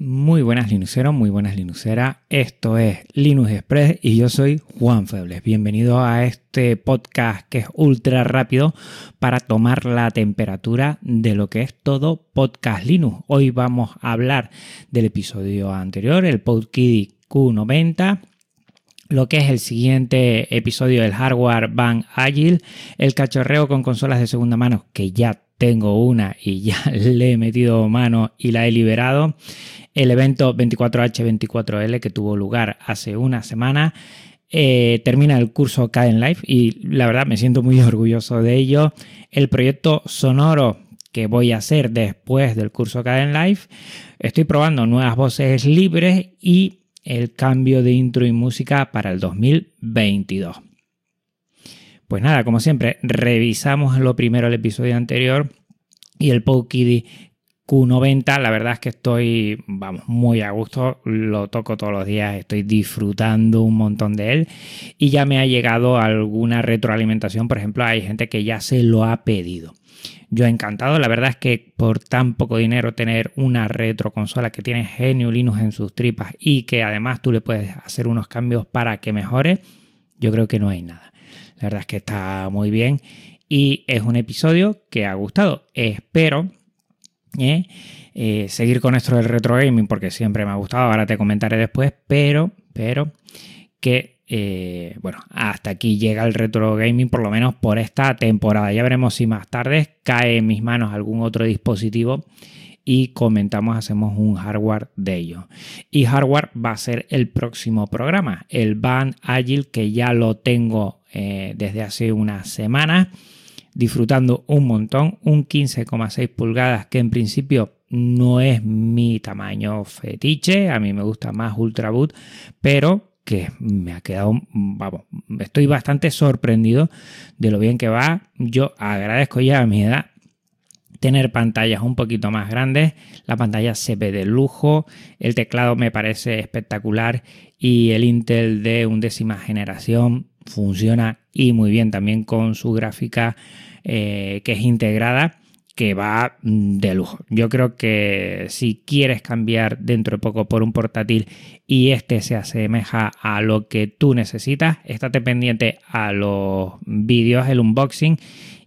Muy buenas Linuxeros, muy buenas Linuxeras. Esto es Linux Express y yo soy Juan Febles. Bienvenido a este podcast que es ultra rápido para tomar la temperatura de lo que es todo podcast Linux. Hoy vamos a hablar del episodio anterior, el PodKiddy Q90 lo que es el siguiente episodio del hardware Van Agile, el cachorreo con consolas de segunda mano, que ya tengo una y ya le he metido mano y la he liberado, el evento 24H24L que tuvo lugar hace una semana. Eh, termina el curso Caden Live y la verdad me siento muy orgulloso de ello. El proyecto sonoro que voy a hacer después del curso Caden Live. Estoy probando nuevas voces libres y el cambio de intro y música para el 2022. Pues nada, como siempre, revisamos lo primero el episodio anterior y el PokeKiddy Q90, la verdad es que estoy, vamos, muy a gusto, lo toco todos los días, estoy disfrutando un montón de él y ya me ha llegado alguna retroalimentación, por ejemplo, hay gente que ya se lo ha pedido. Yo encantado, la verdad es que por tan poco dinero tener una retroconsola que tiene genio Linux en sus tripas y que además tú le puedes hacer unos cambios para que mejore, yo creo que no hay nada. La verdad es que está muy bien y es un episodio que ha gustado. Espero ¿eh? Eh, seguir con esto del retro gaming porque siempre me ha gustado, ahora te comentaré después, pero, pero que, eh, bueno, hasta aquí llega el retro gaming por lo menos por esta temporada. Ya veremos si más tarde cae en mis manos algún otro dispositivo y comentamos, hacemos un hardware de ello. Y hardware va a ser el próximo programa, el Band Agile, que ya lo tengo desde hace unas semanas disfrutando un montón, un 15,6 pulgadas que en principio no es mi tamaño fetiche, a mí me gusta más Ultraboot, pero que me ha quedado, vamos, estoy bastante sorprendido de lo bien que va. Yo agradezco ya a mi edad tener pantallas un poquito más grandes, la pantalla se ve de lujo, el teclado me parece espectacular y el Intel de undécima generación funciona y muy bien también con su gráfica eh, que es integrada que va de lujo. Yo creo que si quieres cambiar dentro de poco por un portátil y este se asemeja a lo que tú necesitas, estate pendiente a los vídeos, el unboxing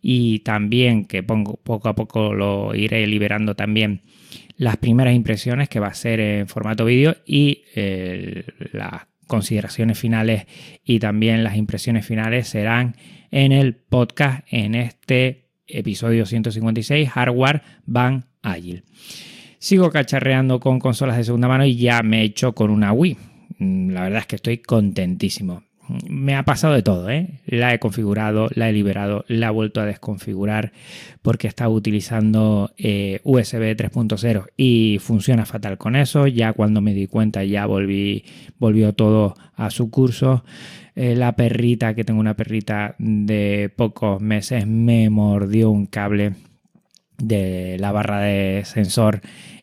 y también que pongo poco a poco lo iré liberando también las primeras impresiones que va a ser en formato vídeo y las consideraciones finales y también las impresiones finales serán en el podcast en este episodio 156, Hardware Van Agile. Sigo cacharreando con consolas de segunda mano y ya me he hecho con una Wii. Mm, la verdad es que estoy contentísimo. Me ha pasado de todo, ¿eh? La he configurado, la he liberado, la he vuelto a desconfigurar porque estaba utilizando eh, USB 3.0 y funciona fatal con eso. Ya cuando me di cuenta ya volvió todo a su curso. Eh, la perrita, que tengo una perrita de pocos meses, me mordió un cable de la barra de sensor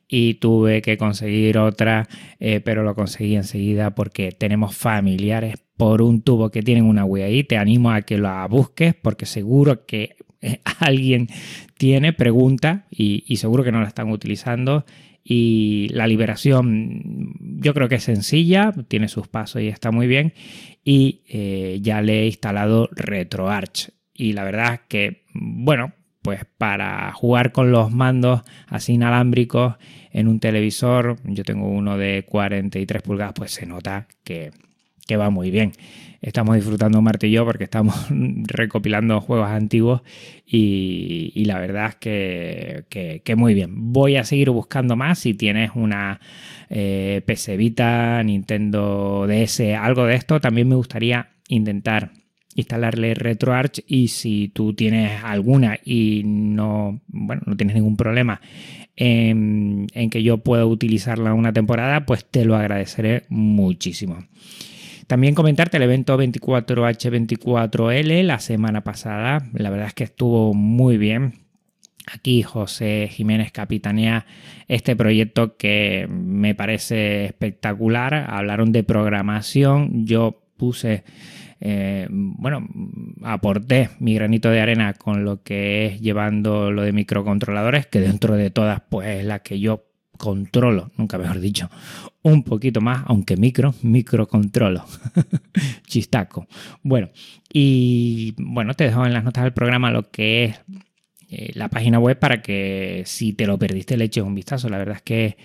y tuve que conseguir otra, eh, pero lo conseguí enseguida porque tenemos familiares por un tubo que tienen una Wii ahí. Te animo a que la busques porque seguro que eh, alguien tiene, pregunta y, seguro que no la están utilizando. Y la liberación yo creo que es sencilla, tiene sus pasos y está muy bien. Y eh, ya le he instalado RetroArch. Y la verdad es que bueno pues para jugar con los mandos así inalámbricos en un televisor yo tengo uno de 43 pulgadas pues se nota que que va muy bien. Estamos disfrutando Marte y yo porque estamos recopilando juegos antiguos y, la verdad es que, muy bien. Voy a seguir buscando más. Si tienes una eh, PC Vita, Nintendo DS, algo de esto, también me gustaría intentar instalarle RetroArch y si tú tienes alguna y no, bueno, no tienes ningún problema en, en que yo pueda utilizarla una temporada, pues te lo agradeceré muchísimo. También comentarte el evento 24H24L la semana pasada. La verdad es que estuvo muy bien. Aquí José Jiménez capitanea este proyecto que me parece espectacular. Hablaron de programación. Yo puse, eh, bueno, aporté mi granito de arena con lo que es llevando lo de microcontroladores, que dentro de todas, pues la que yo controlo, nunca mejor dicho, un poquito más, aunque micro, micro controlo. Chistaco. Bueno, y bueno, te dejo en las notas del programa lo que es eh, la página web para que si te lo perdiste le eches un vistazo. La verdad es que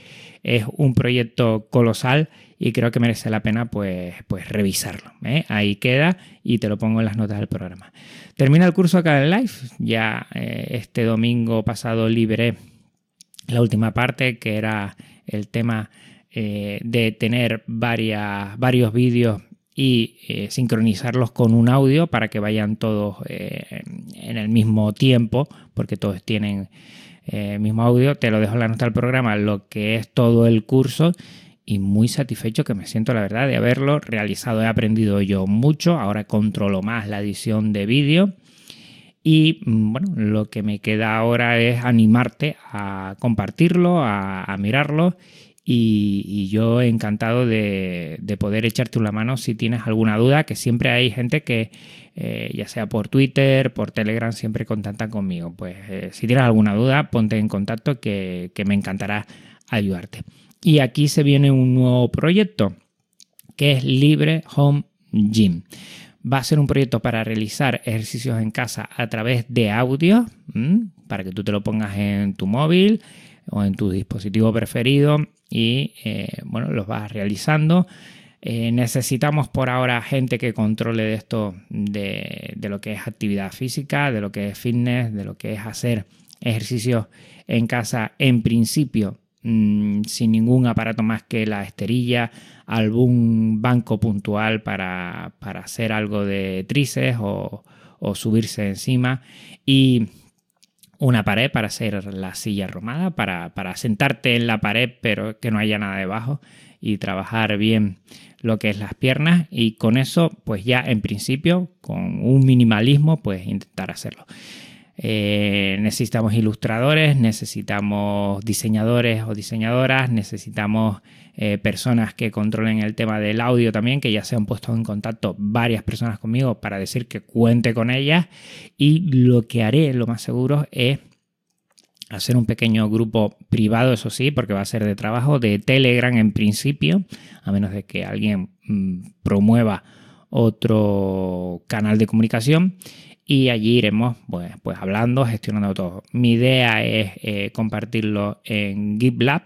es un proyecto colosal y creo que merece la pena pues, pues revisarlo. ¿eh? Ahí queda y te lo pongo en las notas del programa. Termina el curso acá en live. Ya eh, este domingo pasado liberé la última parte que era el tema de tener varias, varios vídeos y eh, sincronizarlos con un audio para que vayan todos eh, en el mismo tiempo, porque todos tienen el eh, mismo audio. Te lo dejo en la nota del programa, lo que es todo el curso y muy satisfecho que me siento la verdad de haberlo realizado. He aprendido yo mucho, ahora controlo más la edición de vídeo. Y mm, bueno, lo que me queda ahora es animarte a compartirlo, a, a mirarlo y, yo encantado de, poder echarte una mano si tienes alguna duda, que siempre hay gente que, eh, ya sea por Twitter, por Telegram, siempre contactan conmigo. Pues eh, si tienes alguna duda, ponte en contacto que, me encantará ayudarte. Y aquí se viene un nuevo proyecto que es Libre Home Gym. Va a ser un proyecto para realizar ejercicios en casa a través de audio, para que tú te lo pongas en tu móvil o en tu dispositivo preferido y eh, bueno, los vas realizando. Eh, necesitamos por ahora gente que controle de esto, de, lo que es actividad física, de lo que es fitness, de lo que es hacer ejercicios en casa en principio mm, sin ningún aparato más que la esterilla, algún banco puntual para, hacer algo de tríceps o, o subirse encima y una pared para hacer la silla romada, para, para, sentarte en la pared pero que no haya nada debajo y trabajar bien lo que es las piernas y con eso pues ya en principio con un minimalismo pues intentar hacerlo. Eh, necesitamos ilustradores, necesitamos diseñadores o diseñadoras, necesitamos eh, personas que controlen el tema del audio también, que ya se han puesto en contacto varias personas conmigo para decir que cuente con ellas. Y lo que haré, lo más seguro, es hacer un pequeño grupo privado, eso sí, porque va a ser de trabajo, de Telegram en principio, a menos de que alguien mm, promueva otro canal de comunicación y allí iremos pues, pues hablando, gestionando todo. Mi idea es eh, compartirlo en GitLab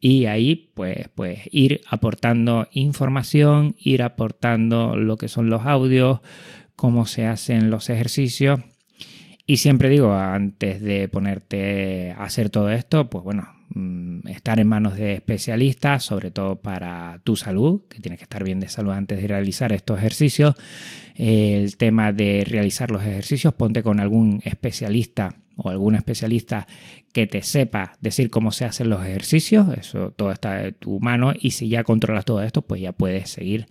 y ahí pues, pues ir aportando información, ir aportando lo que son los audios, cómo se hacen los ejercicios. Y siempre digo, antes de ponerte a hacer todo esto, pues bueno, estar en manos de especialistas, sobre todo para tu salud, que tienes que estar bien de salud antes de realizar estos ejercicios el tema de realizar los ejercicios, ponte con algún especialista o algún especialista que te sepa decir cómo se hacen los ejercicios, eso todo está de tu mano y si ya controlas todo esto, pues ya puedes seguir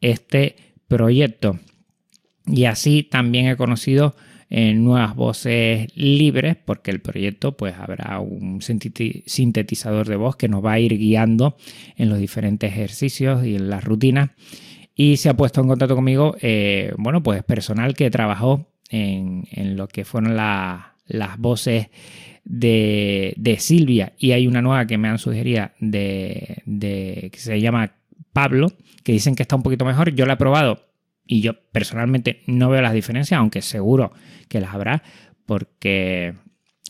este proyecto. Y así también he conocido eh, nuevas voces libres porque el proyecto pues habrá un sintetizador de voz que nos va a ir guiando en los diferentes ejercicios y en las rutinas y se ha puesto en contacto conmigo, eh, bueno, pues personal que trabajó en, lo que fueron las voces de, Silvia y hay una nueva que me han sugerido de, que se llama Pablo, que dicen que está un poquito mejor. Yo la he probado y yo personalmente no veo las diferencias, aunque seguro que las habrá, porque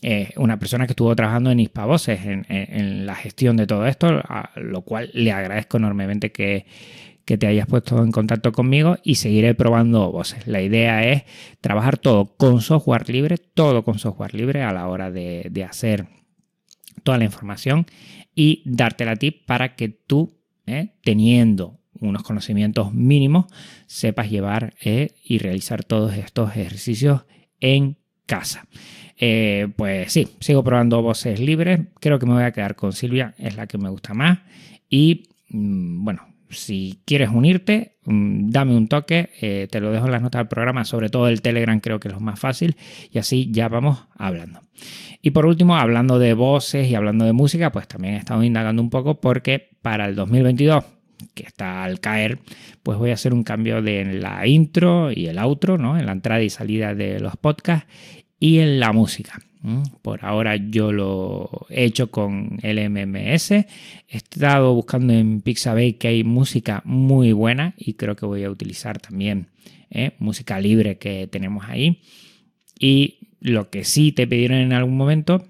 es una persona que estuvo trabajando en Hispavoces, en, en, la gestión de todo esto, a lo cual le agradezco enormemente que, que te hayas puesto en contacto conmigo y seguiré probando voces. La idea es trabajar todo con software libre, todo con software libre a la hora de, hacer toda la información y darte la tip para que tú, eh, teniendo unos conocimientos mínimos, sepas llevar eh, y realizar todos estos ejercicios en casa. Eh, pues sí, sigo probando voces libres. Creo que me voy a quedar con Silvia, es la que me gusta más. Y mm, bueno, si quieres unirte, mm, dame un toque, eh, te lo dejo en las notas del programa, sobre todo el Telegram creo que es lo más fácil y así ya vamos hablando. Y por último, hablando de voces y hablando de música, pues también he estado indagando un poco porque para el 2022 que está al caer, pues voy a hacer un cambio de en la intro y el outro, ¿no? En la entrada y salida de los podcasts y en la música. Por ahora yo lo he hecho con el MMS. He estado buscando en Pixabay que hay música muy buena y creo que voy a utilizar también ¿eh? música libre que tenemos ahí. Y lo que sí te pidieron en algún momento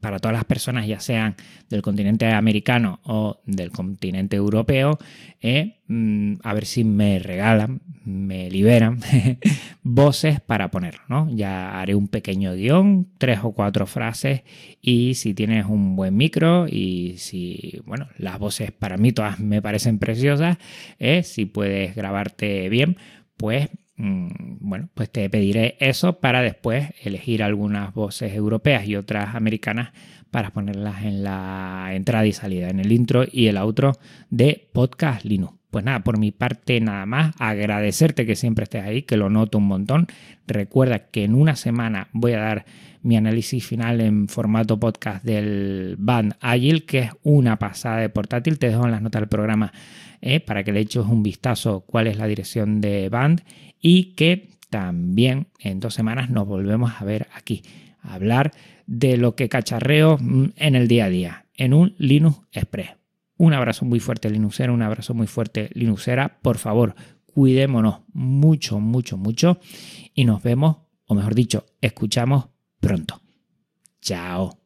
para todas las personas, ya sean del continente americano o del continente europeo, eh, mm, a ver si me regalan, me liberan voces para ponerlo. ¿no? Ya haré un pequeño guion, tres o cuatro frases y si tienes un buen micro y si, bueno, las voces para mí todas me parecen preciosas, eh, si puedes grabarte bien, pues bueno, pues te pediré eso para después elegir algunas voces europeas y otras americanas para ponerlas en la entrada y salida, en el intro y el outro de Podcast Linux. Pues nada, por mi parte nada más, agradecerte que siempre estés ahí, que lo noto un montón. Recuerda que en una semana voy a dar mi análisis final en formato podcast del Band Agile, que es una pasada de portátil. Te dejo en las notas del programa eh, para que le eches un vistazo cuál es la dirección de Band y que también en dos semanas nos volvemos a ver aquí, a hablar de lo que cacharreo mm, en el día a día, en un Linux Express. Un abrazo muy fuerte Linuxera, un abrazo muy fuerte Linuxera. Por favor, cuidémonos mucho, mucho, mucho y nos vemos, o mejor dicho, escuchamos pronto. Chao.